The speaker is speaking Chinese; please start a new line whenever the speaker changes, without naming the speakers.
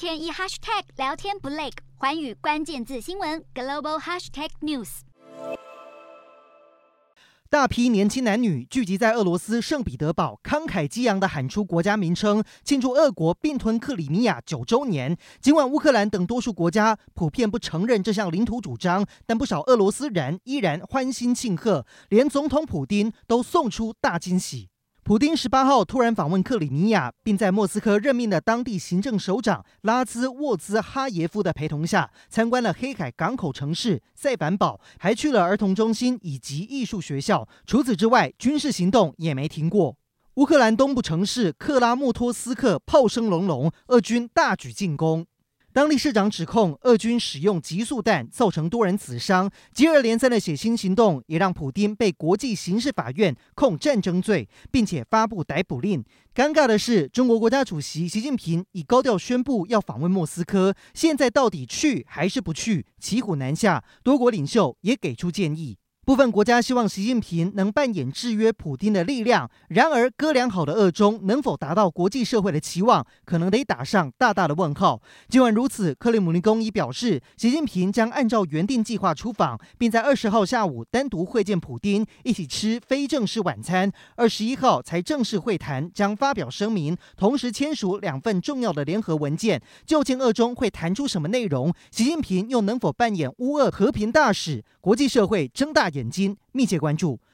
天一 hashtag 聊天不累，寰宇关键字新闻 global hashtag news。
大批年轻男女聚集在俄罗斯圣彼得堡，慷慨激昂地喊出国家名称，庆祝俄国并吞克里米亚九周年。尽管乌克兰等多数国家普遍不承认这项领土主张，但不少俄罗斯人依然欢欣庆贺，连总统普丁都送出大惊喜。普丁十八号突然访问克里米亚，并在莫斯科任命的当地行政首长拉兹沃兹哈耶夫的陪同下，参观了黑海港口城市塞凡堡，还去了儿童中心以及艺术学校。除此之外，军事行动也没停过。乌克兰东部城市克拉莫托斯克炮声隆隆，俄军大举进攻。当地市长指控俄军使用集束弹，造成多人死伤。接二连三的血腥行动也让普丁被国际刑事法院控战争罪，并且发布逮捕令。尴尬的是，中国国家主席习近平已高调宣布要访问莫斯科，现在到底去还是不去，骑虎难下。多国领袖也给出建议。部分国家希望习近平能扮演制约普丁的力量，然而哥俩好的俄中能否达到国际社会的期望，可能得打上大大的问号。尽管如此，克里姆林宫已表示，习近平将按照原定计划出访，并在二十号下午单独会见普丁，一起吃非正式晚餐。二十一号才正式会谈，将发表声明，同时签署两份重要的联合文件。究竟俄中会谈出什么内容？习近平又能否扮演乌俄和平大使？国际社会睁大眼眼睛，密切关注。